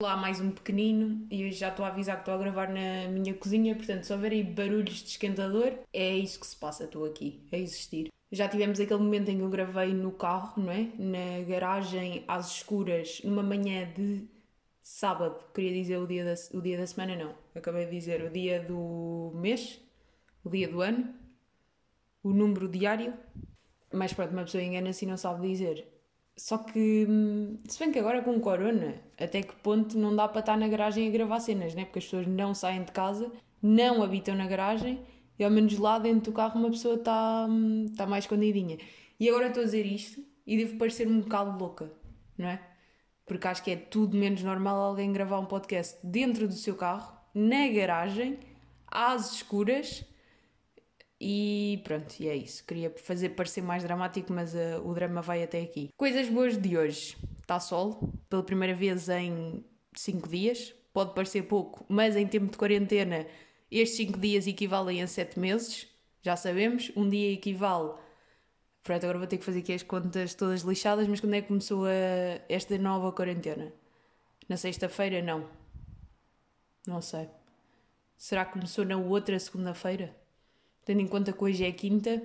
Lá mais um pequenino e eu já estou a avisar que estou a gravar na minha cozinha, portanto, se houver aí barulhos de esquentador, é isso que se passa, estou aqui a existir. Já tivemos aquele momento em que eu gravei no carro, não é? Na garagem, às escuras, numa manhã de sábado. Queria dizer o dia da, o dia da semana, não. Acabei de dizer o dia do mês, o dia do ano, o número diário. Mas pronto, uma pessoa engana-se e não sabe dizer. Só que, hum, se bem que agora com corona, até que ponto não dá para estar na garagem a gravar cenas, né? Porque as pessoas não saem de casa, não habitam na garagem e ao menos lá dentro do carro uma pessoa está hum, tá mais escondidinha. E agora estou a dizer isto e devo parecer um bocado louca, não é? Porque acho que é tudo menos normal alguém gravar um podcast dentro do seu carro, na garagem, às escuras e pronto, e é isso. Queria fazer parecer mais dramático, mas uh, o drama vai até aqui. Coisas boas de hoje. Está sol, pela primeira vez em 5 dias. Pode parecer pouco, mas em tempo de quarentena, estes 5 dias equivalem a 7 meses. Já sabemos. Um dia equivale. Pronto, agora vou ter que fazer aqui as contas todas lixadas, mas quando é que começou a, esta nova quarentena? Na sexta-feira? Não. Não sei. Será que começou na outra segunda-feira? Tendo em conta que hoje é quinta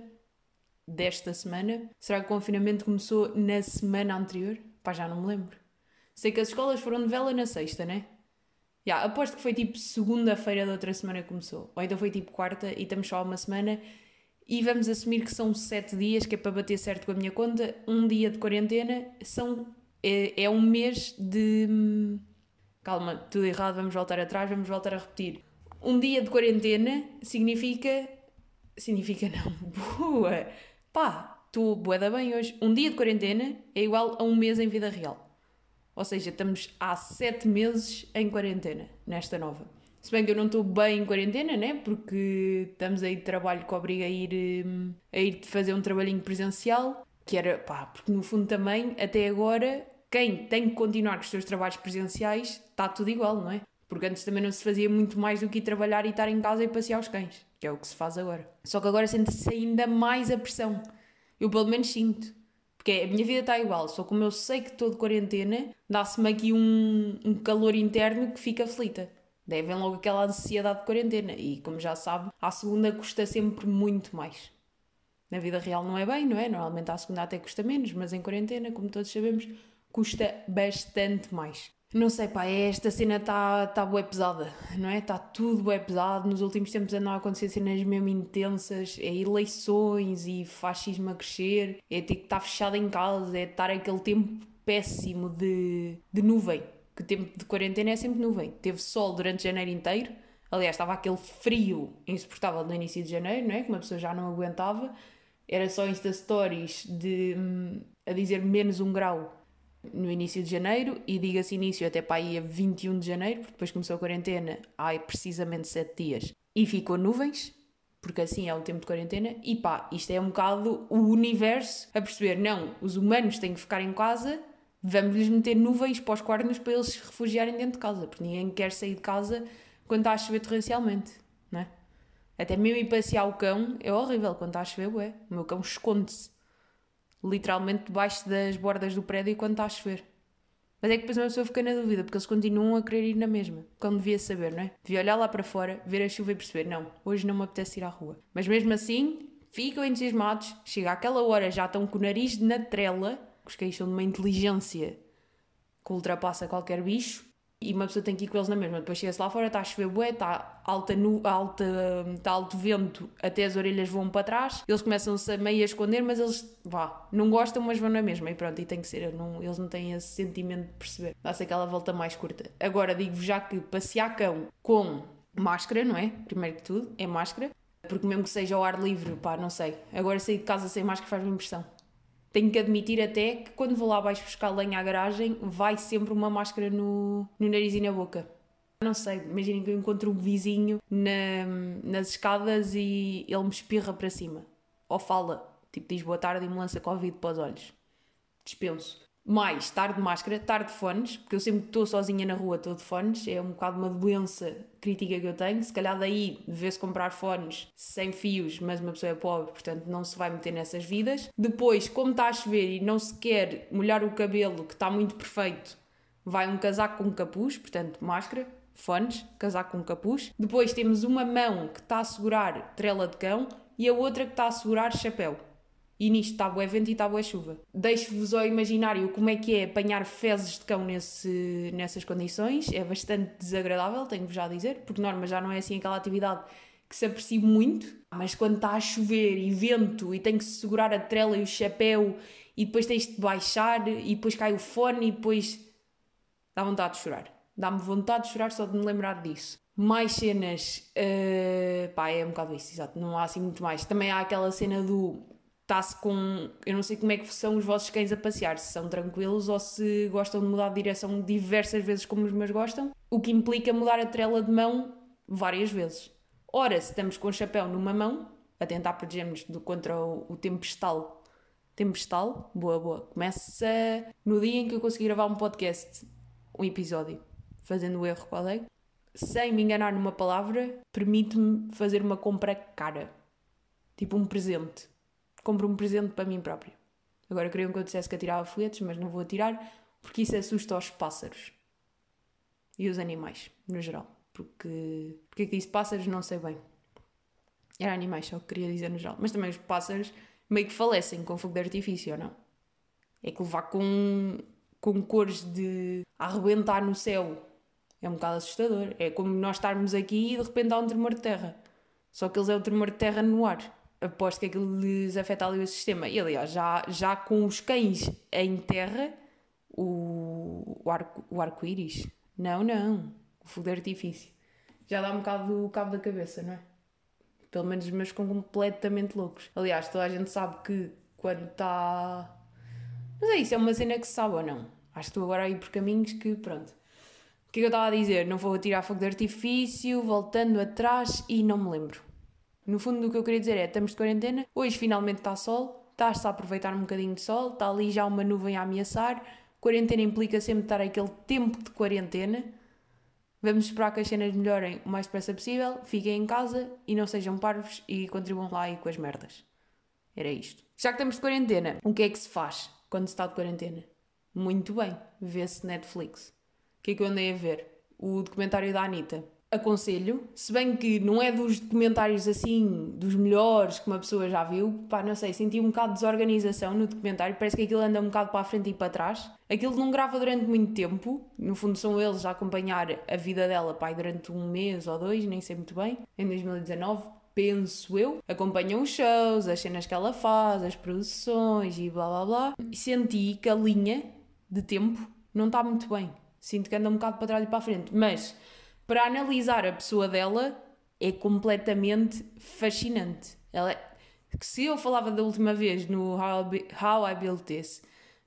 desta semana. Será que o confinamento começou na semana anterior? Pá, já não me lembro. Sei que as escolas foram de vela na sexta, né? Já, aposto que foi tipo segunda-feira da outra semana que começou. Ou então foi tipo quarta e estamos só uma semana. E vamos assumir que são sete dias, que é para bater certo com a minha conta. Um dia de quarentena são, é, é um mês de. Calma, tudo errado, vamos voltar atrás, vamos voltar a repetir. Um dia de quarentena significa significa não. Boa! Pá, estou bué da bem hoje. Um dia de quarentena é igual a um mês em vida real. Ou seja, estamos há sete meses em quarentena, nesta nova. Se bem que eu não estou bem em quarentena, né? Porque estamos aí de trabalho que obriga a ir, hum, a ir fazer um trabalhinho presencial. Que era, pá, porque no fundo também, até agora, quem tem que continuar com os seus trabalhos presenciais, está tudo igual, não é? Porque antes também não se fazia muito mais do que ir trabalhar e estar em casa e passear os cães, que é o que se faz agora. Só que agora sente-se ainda mais a pressão. Eu pelo menos sinto. Porque a minha vida está igual, só como eu sei que estou de quarentena, dá-se-me aqui um, um calor interno que fica aflita. Devem logo aquela ansiedade de quarentena. E como já sabe, a segunda custa sempre muito mais. Na vida real não é bem, não é? Normalmente a segunda até custa menos, mas em quarentena, como todos sabemos, custa bastante mais. Não sei, pá, esta cena está tá bué pesada, não é? Está tudo bué pesado. Nos últimos tempos andam a acontecer cenas mesmo intensas. É eleições e fascismo a crescer. É ter que estar fechado em casa. É estar aquele tempo péssimo de, de nuvem. Que o tempo de quarentena é sempre nuvem. Teve sol durante janeiro inteiro. Aliás, estava aquele frio insuportável no início de janeiro, não é? Que uma pessoa já não aguentava. Era só Insta Stories de, hum, a dizer menos um grau no início de janeiro e diga-se início até para aí a 21 de janeiro, porque depois começou a quarentena há precisamente 7 dias e ficou nuvens, porque assim é o tempo de quarentena, e pá, isto é um bocado o universo a perceber, não, os humanos têm que ficar em casa, vamos-lhes meter nuvens para os quartos para eles se refugiarem dentro de casa, porque ninguém quer sair de casa quando está a chover torrencialmente, não é? Até mesmo ir passear o cão é horrível quando está a chover, ué. O meu cão esconde-se literalmente debaixo das bordas do prédio quando está a chover. Mas é que depois uma pessoa fica na dúvida, porque eles continuam a querer ir na mesma. Quando devia saber, não é? Devia olhar lá para fora, ver a chuva e perceber: não, hoje não me apetece ir à rua. Mas mesmo assim, ficam entusiasmados, chega àquela hora, já estão com o nariz na trela, os cães são de uma inteligência que ultrapassa qualquer bicho, e uma pessoa tem que ir com eles na mesma. Depois chega-se lá fora, está a chover bué, está alta, nu, alta, está alto vento, até as orelhas voam para trás, eles começam-se a meio a esconder, mas eles, vá, não gostam, mas vão na mesma. E pronto, e tem que ser, não, eles não têm esse sentimento de perceber. Dá-se aquela volta mais curta. Agora, digo-vos já que passear cão com máscara, não é? Primeiro que tudo, é máscara. Porque mesmo que seja ao ar livre, pá, não sei. Agora sair de casa sem máscara faz-me impressão tenho que admitir até que quando vou lá abaixo buscar lenha à garagem, vai sempre uma máscara no, no nariz e na boca. Não sei, imaginem que eu encontro um vizinho na, nas escadas e ele me espirra para cima. Ou fala, tipo, diz boa tarde e me lança Covid para os olhos. Dispenso mais estar de máscara, estar de fones, porque eu sempre estou sozinha na rua estou de fones, é um bocado uma doença crítica que eu tenho. Se calhar daí devesse comprar fones sem fios, mas uma pessoa é pobre, portanto não se vai meter nessas vidas. Depois, como está a chover e não se quer molhar o cabelo, que está muito perfeito, vai um casaco com capuz, portanto, máscara, fones, casaco com capuz. Depois temos uma mão que está a segurar trela de cão e a outra que está a segurar chapéu. E nisto está bué vento e está bué chuva. Deixo-vos ao imaginário como é que é apanhar fezes de cão nesse, nessas condições. É bastante desagradável, tenho-vos já a dizer, porque norma já não é assim aquela atividade que se aprecia muito. Mas quando está a chover e vento e tem que se segurar a trela e o chapéu e depois tens de baixar e depois cai o fone e depois dá vontade de chorar. Dá-me vontade de chorar só de me lembrar disso. Mais cenas, uh, pá, é um bocado isso, exato, não há assim muito mais. Também há aquela cena do está-se com. Eu não sei como é que são os vossos cães a passear, se são tranquilos ou se gostam de mudar de direção diversas vezes como os meus gostam, o que implica mudar a trela de mão várias vezes. Ora, se estamos com o chapéu numa mão, a tentar proteger-nos contra o, o tempestal. Tempestal, boa, boa. Começa no dia em que eu consegui gravar um podcast, um episódio, fazendo o erro qual é. Sem me enganar numa palavra, permite-me fazer uma compra cara. Tipo um presente compro um presente para mim próprio. Agora queriam que eu dissesse que atirava folhetos, mas não vou atirar, porque isso assusta os pássaros. E os animais, no geral. Porque. Porque é que disse pássaros? Não sei bem. Era animais, só que queria dizer no geral. Mas também os pássaros meio que falecem com fogo de artifício, ou não? É que levar com, com cores de arrebentar no céu é um bocado assustador. É como nós estarmos aqui e de repente há um tremor de terra. Só que eles é o tremor de terra no ar aposto que aquilo lhes afeta ali o sistema. E aliás, já, já com os cães em terra, o, o, arco, o arco-íris, não, não, o fogo de artifício, já dá um bocado o cabo da cabeça, não é? Pelo menos os meus ficam completamente loucos. Aliás, toda a gente sabe que quando está. Mas é isso, é uma cena que se sabe ou não. Acho que estou agora aí por caminhos que, pronto. O que é que eu estava a dizer? Não vou tirar fogo de artifício, voltando atrás e não me lembro. No fundo, o que eu queria dizer é: estamos de quarentena, hoje finalmente está sol, está-se a aproveitar um bocadinho de sol, está ali já uma nuvem a ameaçar. Quarentena implica sempre estar aquele tempo de quarentena. Vamos esperar que as cenas melhorem o mais depressa possível, fiquem em casa e não sejam parvos e contribuam lá aí com as merdas. Era isto. Já que estamos de quarentena, o que é que se faz quando se está de quarentena? Muito bem, vê-se Netflix. O que é que eu andei a ver? O documentário da Anitta aconselho, se bem que não é dos documentários assim, dos melhores que uma pessoa já viu, pá, não sei, senti um bocado de desorganização no documentário, parece que aquilo anda um bocado para a frente e para trás. Aquilo não grava durante muito tempo, no fundo são eles a acompanhar a vida dela, pá, durante um mês ou dois, nem sei muito bem, em 2019, penso eu, acompanham os shows, as cenas que ela faz, as produções e blá blá blá, e senti que a linha de tempo não está muito bem. Sinto que anda um bocado para trás e para a frente, mas para analisar a pessoa dela é completamente fascinante. Ela é... Se eu falava da última vez no How, I Built This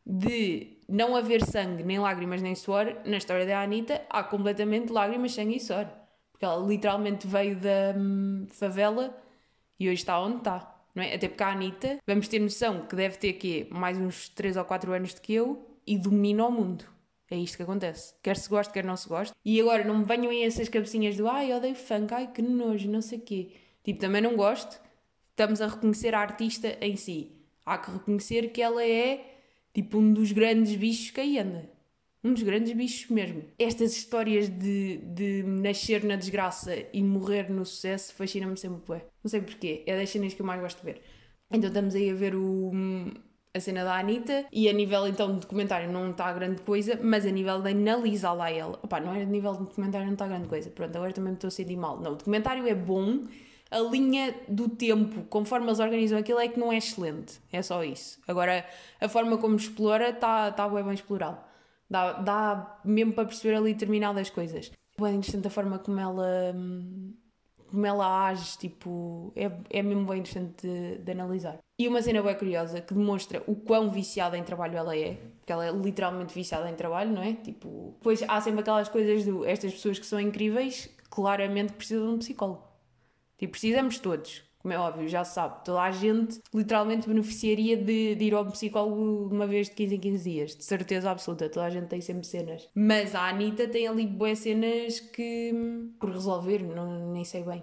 de não haver sangue, nem lágrimas, nem suor, na história da Anitta há completamente lágrimas, sangue e suor. Porque ela literalmente veio da hum, favela e hoje está onde está. Não é? Até porque a Anitta, vamos ter noção que deve ter quê? mais uns 3 ou 4 anos do que eu e domina o mundo. É isto que acontece. Quer se goste, quer não se goste. E agora não me venham aí essas cabecinhas do ai, odeio funk, ai que nojo, não sei o quê. Tipo, também não gosto. Estamos a reconhecer a artista em si. Há que reconhecer que ela é tipo um dos grandes bichos que aí anda. Um dos grandes bichos mesmo. Estas histórias de, de nascer na desgraça e morrer no sucesso fascinam-me sempre. Não sei porquê. É das cenas que eu mais gosto de ver. Então estamos aí a ver o, a cena da Anitta e a nível então de documentário não está grande coisa, mas a nível de analisar lá ela, opá, não é a nível de documentário não está grande coisa, pronto, agora também me estou a sentir mal. Não, o documentário é bom, a linha do tempo, conforme eles organizam aquilo, é que não é excelente, é só isso. Agora, a forma como explora está tá bem, bem explorado. Dá, dá mesmo para perceber ali determinadas coisas. Bem interessante a forma como ela. Hum, como ela age, tipo, é, é mesmo bem interessante de, de analisar. E uma cena bem curiosa que demonstra o quão viciada em trabalho ela é, porque ela é literalmente viciada em trabalho, não é? Tipo, pois há sempre aquelas coisas do estas pessoas que são incríveis, claramente precisam de um psicólogo. Tipo, precisamos todos, como é óbvio, já sabe, toda a gente literalmente beneficiaria de, de, ir ao psicólogo uma vez de 15 em 15 dias, de certeza absoluta, toda a gente tem sempre cenas. Mas a Anitta tem ali boas cenas que. por resolver, não, nem sei bem.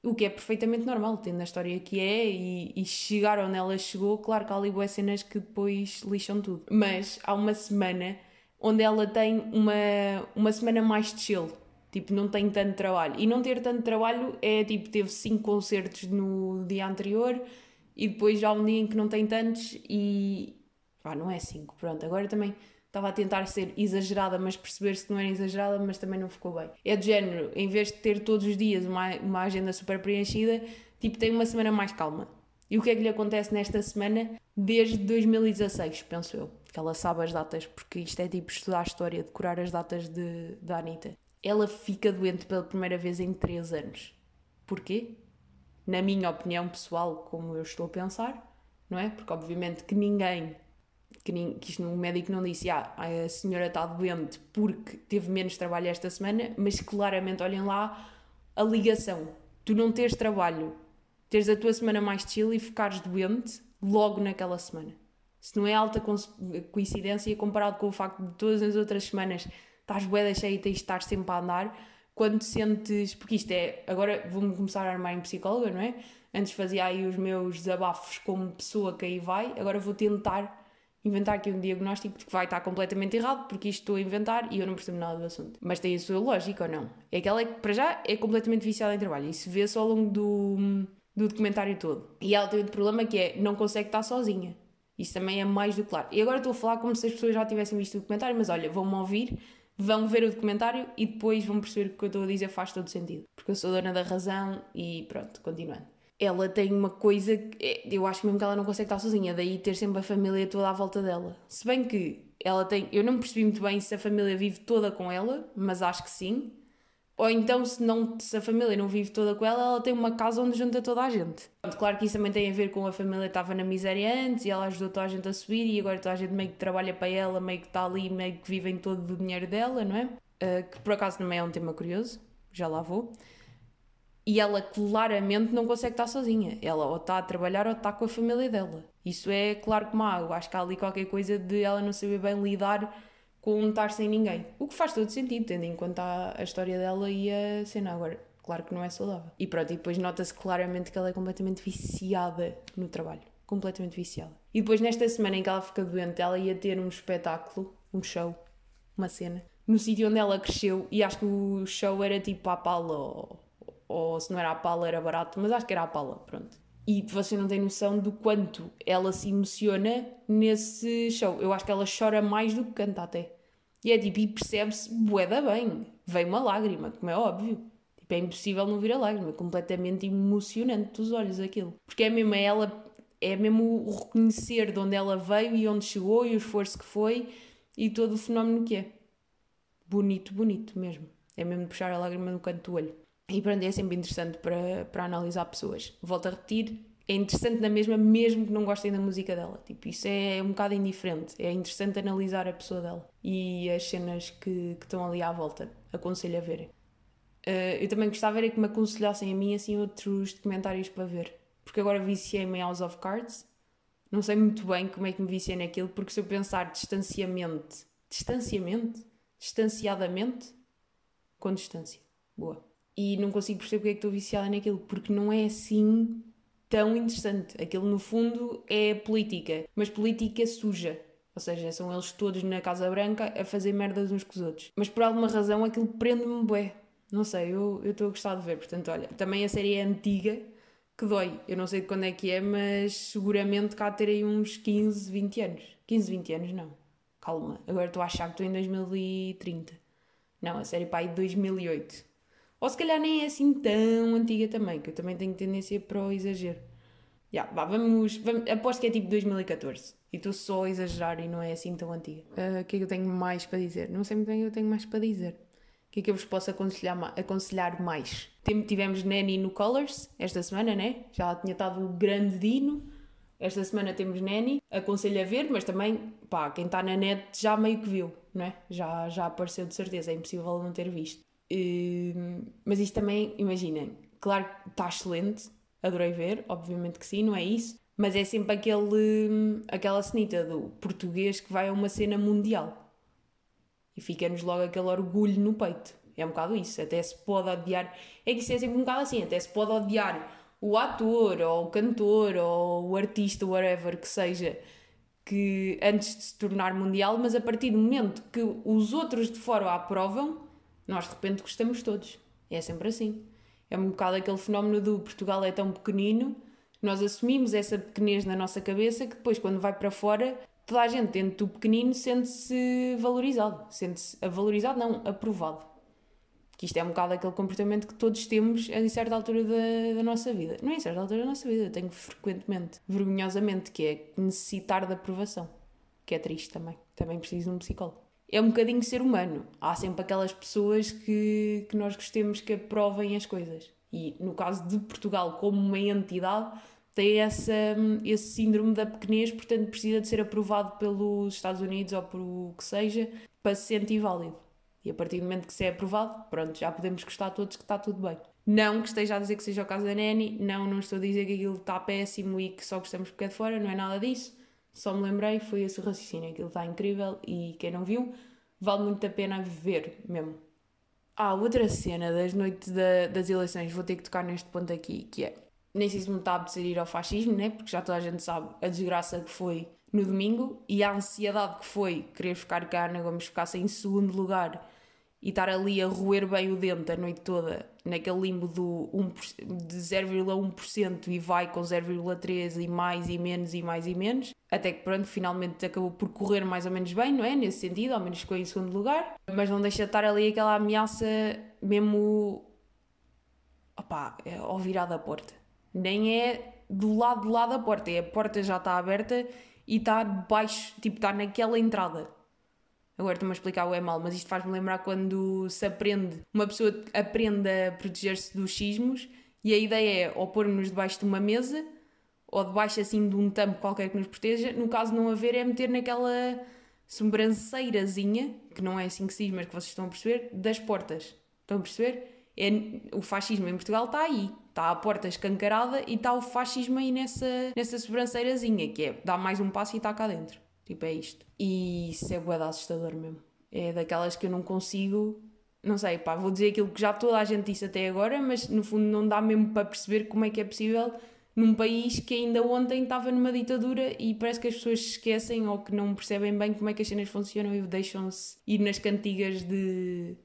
O que é perfeitamente normal, tendo a história que é e, e chegar onde ela chegou, claro que há ali boas cenas que depois lixam tudo. Mas há uma semana onde ela tem uma, uma semana mais de chill. Tipo, não tem tanto trabalho. E não ter tanto trabalho é tipo, teve cinco concertos no dia anterior e depois já um dia em que não tem tantos e. Ah, não é cinco, pronto. Agora também estava a tentar ser exagerada, mas perceber-se que não era exagerada, mas também não ficou bem. É de género, em vez de ter todos os dias uma, uma agenda super preenchida, tipo, tem uma semana mais calma. E o que é que lhe acontece nesta semana? Desde 2016, penso eu. Que ela sabe as datas, porque isto é tipo estudar a história, decorar as datas de, da Anitta. Ela fica doente pela primeira vez em 3 anos. Porquê? Na minha opinião pessoal, como eu estou a pensar, não é? Porque obviamente que ninguém, que, nin, que isto, o médico não disse, ah, a senhora está doente porque teve menos trabalho esta semana, mas claramente olhem lá a ligação. Tu não teres trabalho teres a tua semana mais chill e ficares doente logo naquela semana. Se não é alta coincidência comparado com o facto de todas as outras semanas estás bué cheia e tens de estar sempre a andar, quando sentes. Porque isto é. Agora vou-me começar a armar em psicóloga, não é? Antes fazia aí os meus desabafos como pessoa que aí vai, agora vou tentar inventar aqui um diagnóstico que vai estar completamente errado, porque isto estou a inventar e eu não percebo nada do assunto. Mas tem a sua lógica ou não? É que ela, é, para já, é completamente viciada em trabalho. Se vê-se ao longo do, do documentário todo. E ela tem outro problema que é não consegue estar sozinha. Isso também é mais do que claro. E agora estou a falar como se as pessoas já tivessem visto o documentário, mas olha, vão-me ouvir, vão ver o documentário e depois vão perceber que o que eu estou a dizer faz todo sentido. Porque eu sou dona da razão e pronto, continuando. Ela tem uma coisa que é, eu acho mesmo que ela não consegue estar sozinha, daí ter sempre a família toda à volta dela. Se bem que ela tem. Eu não percebi muito bem se a família vive toda com ela, mas acho que sim. Ou então, se, não, se a família não vive toda com ela, ela tem uma casa onde junta toda a gente. Claro que isso também tem a ver com a família estava na miséria antes e ela ajudou toda a gente a subir e agora toda a gente meio que trabalha para ela, meio que está ali, meio que vivem todo do dinheiro dela, não é? Uh, que por acaso também é um tema curioso, já lá vou. E ela claramente não consegue estar sozinha. Ela ou está a trabalhar ou está com a família dela. Isso é claro como água. Acho que há ali qualquer coisa de ela não saber bem lidar com estar sem ninguém. O que faz todo sentido, tendo em conta a, história dela e a cena. Agora, claro que não é saudável. E pronto, e depois nota-se claramente que ela é completamente viciada no trabalho. Completamente viciada. E depois, nesta semana em que ela fica doente, ela ia ter um espetáculo, um show, uma cena, no sítio onde ela cresceu. E acho que o show era tipo a pala, ou, ou se não era a pala, era barato, mas acho que era a pala, pronto e você não tem noção do quanto ela se emociona nesse show. Eu acho que ela chora mais do que canta até. E é tipo, e percebe-se boeda bem. Vem uma lágrima, como é óbvio. Tipo, é impossível não vir a lágrima. É completamente emocionante dos olhos aquilo. Porque é mesmo ela, é mesmo o reconhecer de onde ela veio e onde chegou e o esforço que foi e todo o fenómeno que é. Bonito, bonito mesmo. É mesmo puxar a lágrima no canto do olho. E pronto, é sempre interessante para, para analisar pessoas. Volto a repetir, é interessante na mesma, mesmo que não gostem da música dela. Tipo, isso é um bocado indiferente. É interessante analisar a pessoa dela e as cenas que, que estão ali à volta. Aconselho a verem. Uh, eu também gostava era que me aconselhassem a mim assim outros documentários para ver. Porque agora viciei-me em House of Cards. Não sei muito bem como é que me viciei naquilo, porque se eu pensar distanciamento, distanciamento, distanciadamente, com distância. Boa e não consigo perceber porque é que estou viciada naquilo, porque não é assim tão interessante. Aquilo, no fundo, é política, mas política suja. Ou seja, são eles todos na Casa Branca a fazer merdas uns com os outros. Mas por alguma razão aquilo prende-me bué. Não sei, eu estou a gostar de ver. Portanto, olha, também a série é antiga, que dói. Eu não sei de quando é que é, mas seguramente cá terei uns 15, 20 anos. 15, 20 anos, não. Calma, agora estou a achar que estou em 2030. Não, a série pá, é de 2008. Ou se calhar nem é assim tão antiga também, que eu também tenho tendência para o exagero. Yeah, vá, vamos, vamos, aposto que é tipo 2014 e estou só a exagerar e não é assim tão antiga. Uh, o que é que eu tenho mais para dizer? Não sei muito bem o que eu tenho mais para dizer. O que é que eu vos posso aconselhar, aconselhar mais? Tivemos Nanny no Colors esta semana, né? Já tinha estado o grande Dino. Esta semana temos Nanny. Aconselho a ver, mas também, pá, quem está na net já meio que viu, não é? Já, já apareceu de certeza, é impossível não ter visto. Hum, mas isto também, imaginem, claro que está excelente, adorei ver, obviamente que sim, não é isso, mas é sempre aquele, aquela cenita do português que vai a uma cena mundial e fica-nos logo aquele orgulho no peito. É um bocado isso, até se pode odiar, é que isso é sempre um bocado assim, até se pode odiar o ator ou o cantor ou o artista, whatever que seja, que antes de se tornar mundial, mas a partir do momento que os outros de fora a aprovam, nós de repente gostamos todos. É sempre assim. É um bocado aquele fenómeno do Portugal é tão pequenino, nós assumimos essa pequenez na nossa cabeça que depois, quando vai para fora, toda a gente dentro do pequenino sente-se valorizado. Sente-se valorizado, não, aprovado. Que isto é um bocado aquele comportamento que todos temos em certa altura da, da nossa vida. Não é em certa altura da nossa vida, eu tenho frequentemente, vergonhosamente, que é necessitar de aprovação. Que é triste também. Também preciso de um psicólogo. É um bocadinho ser humano. Há sempre aquelas pessoas que, que nós gostemos que aprovem as coisas. E no caso de Portugal, como uma entidade, tem essa, esse síndrome da pequenez, portanto precisa de ser aprovado pelos Estados Unidos ou por o que seja para se sentir válido. E a partir do momento que se é aprovado, pronto, já podemos gostar todos que está tudo bem. Não que esteja a dizer que seja o caso da Nani, não, não estou a dizer que aquilo está péssimo e que só gostamos porque é de fora, não é nada disso. Só me lembrei, foi esse o raciocínio, aquilo está incrível e quem não viu, vale muito a pena ver mesmo. Ah, outra cena das noites da, das eleições, vou ter que tocar neste ponto aqui, que é, nem sei se me está a ir ao fascismo, né? porque já toda a gente sabe a desgraça que foi no domingo e a ansiedade que foi querer ficar cá, Ana Gomes ficasse em segundo lugar e estar ali a roer bem o dente a noite toda, naquele limbo do 1, de 0,1% e vai com 0,3% e mais e menos e mais e menos, até que pronto, finalmente acabou por correr mais ou menos bem, não é? Nesse sentido, ao menos ficou em segundo lugar, mas não deixa de estar ali aquela ameaça mesmo opá, é ao virar da porta. Nem é do lado do lado da porta, é a porta já está aberta e está debaixo, tipo, está naquela entrada. Agora estou-me a explicar o é mal, mas isto faz-me lembrar quando se aprende, uma pessoa aprende a proteger-se dos sismos e a ideia é ou pôr-nos debaixo de uma mesa ou debaixo assim de um tampo qualquer que nos proteja. No caso não haver, é meter naquela sobranceirazinha, que não é assim que se diz, mas que vocês estão a perceber, das portas. Estão a perceber? É, o fascismo em Portugal está aí. Está a porta escancarada e está o fascismo aí nessa, nessa sobranceirazinha, que é dá mais um passo e está cá dentro. Tipo, é isto. E isso é bué assustador mesmo. É daquelas que eu não consigo. Não sei, pá, vou dizer aquilo que já toda a gente disse até agora, mas no fundo não dá mesmo para perceber como é que é possível num país que ainda ontem estava numa ditadura e parece que as pessoas se esquecem ou que não percebem bem como é que as cenas funcionam e deixam-se ir nas cantigas de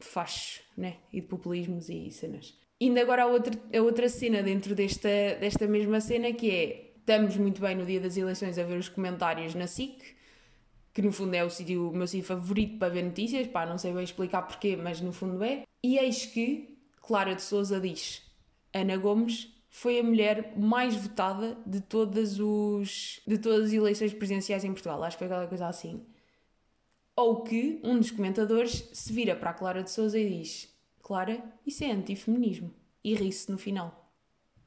fachos, né? E de populismos e cenas. Ainda agora há outra, a outra cena dentro desta, desta mesma cena que é estamos muito bem no dia das eleições a ver os comentários na SIC, que no fundo é o, sítio, o meu sítio favorito para ver notícias, pá, não sei bem explicar porquê, mas no fundo é. E eis que Clara de Souza diz: Ana Gomes foi a mulher mais votada de todas, os, de todas as eleições presidenciais em Portugal. Acho que foi aquela coisa assim. Ou que um dos comentadores se vira para a Clara de Souza e diz: Clara, isso é antifeminismo. E ri-se no final.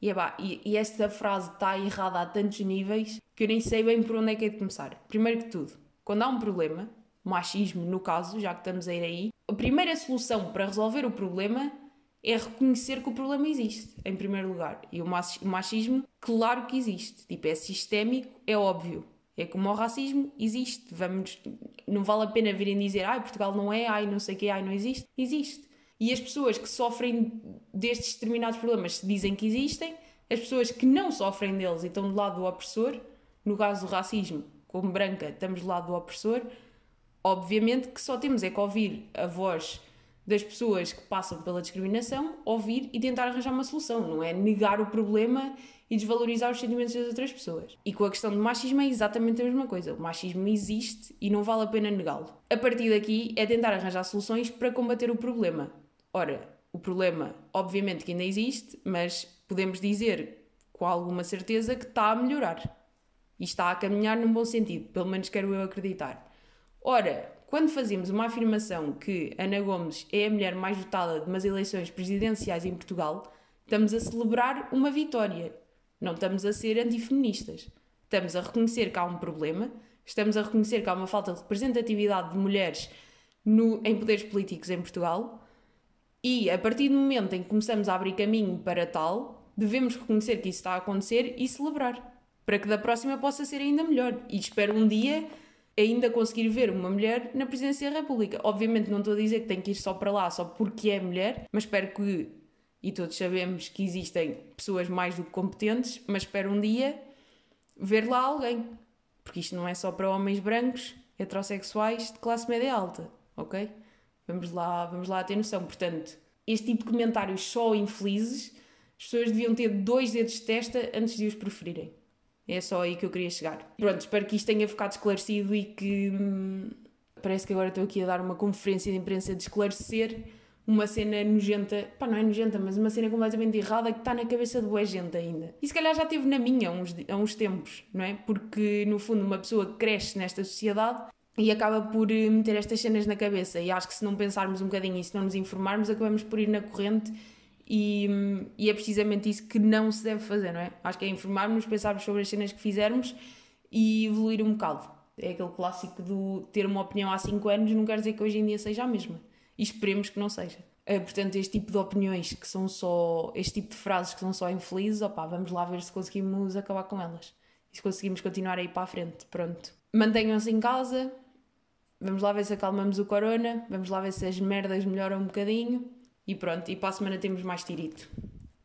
E, epá, e, e esta frase está errada a tantos níveis que eu nem sei bem por onde é que é de começar. Primeiro que tudo, quando há um problema, machismo no caso, já que estamos a ir aí, a primeira solução para resolver o problema é reconhecer que o problema existe, em primeiro lugar. E o machismo, claro que existe. Tipo, é sistémico, é óbvio. É como o racismo, existe. Vamos, não vale a pena virem dizer, ai, Portugal não é, ai, não sei o que, ai, não existe. Existe. E as pessoas que sofrem destes determinados problemas dizem que existem, as pessoas que não sofrem deles e estão do lado do opressor, no caso do racismo, como branca, estamos do lado do opressor, obviamente que só temos é que ouvir a voz das pessoas que passam pela discriminação, ouvir e tentar arranjar uma solução, não é negar o problema e desvalorizar os sentimentos das outras pessoas. E com a questão do machismo é exatamente a mesma coisa. O machismo existe e não vale a pena negá-lo. A partir daqui é tentar arranjar soluções para combater o problema. Ora, o problema, obviamente que ainda existe, mas podemos dizer com alguma certeza que está a melhorar. E está a caminhar num bom sentido, pelo menos quero eu acreditar. Ora, quando fazemos uma afirmação que Ana Gomes é a mulher mais votada de umas eleições presidenciais em Portugal, estamos a celebrar uma vitória. Não estamos a ser antifeministas. Estamos a reconhecer que há um problema, estamos a reconhecer que há uma falta de representatividade de mulheres no, em poderes políticos em Portugal e a partir do momento em que começamos a abrir caminho para tal, devemos reconhecer que isso está a acontecer e celebrar, para que da próxima possa ser ainda melhor. E espero um dia ainda conseguir ver uma mulher na presidência da República. Obviamente não estou a dizer que tem que ir só para lá só porque é mulher, mas espero que, e todos sabemos que existem pessoas mais do que competentes, mas espero um dia ver lá alguém. Porque isto não é só para homens brancos, heterossexuais, de classe média alta, ok? Vamos lá, vamos lá ter noção. Portanto, este tipo de comentários só infelizes, as pessoas deviam ter dois dedos de testa antes de os preferirem. É só aí que eu queria chegar. Pronto, espero que isto tenha ficado esclarecido e que. Hum, parece que agora estou aqui a dar uma conferência de imprensa de esclarecer uma cena nojenta, pá, não é nojenta, mas uma cena completamente errada que está na cabeça de boa gente ainda. E se calhar já teve na minha há uns, há uns tempos, não é? Porque no fundo uma pessoa cresce nesta sociedade e acaba por eh, meter estas cenas na cabeça. E acho que se não pensarmos um bocadinho e se não nos informarmos, acabamos por ir na corrente. E, e é precisamente isso que não se deve fazer, não é? Acho que é informarmos, pensarmos sobre as cenas que fizermos e evoluir um bocado. É aquele clássico do ter uma opinião há 5 anos, não quer dizer que hoje em dia seja a mesma e esperemos que não seja. Uh, portanto, este tipo de opiniões que são só, este tipo de frases que são só infelizes, opá, vamos lá ver se conseguimos acabar com elas. E se conseguimos continuar aí para a frente. Pronto. Mantenham-se em casa, vamos lá ver se acalmamos o corona, vamos lá ver se as merdas melhoram um bocadinho e pronto. E para a semana temos mais tirito.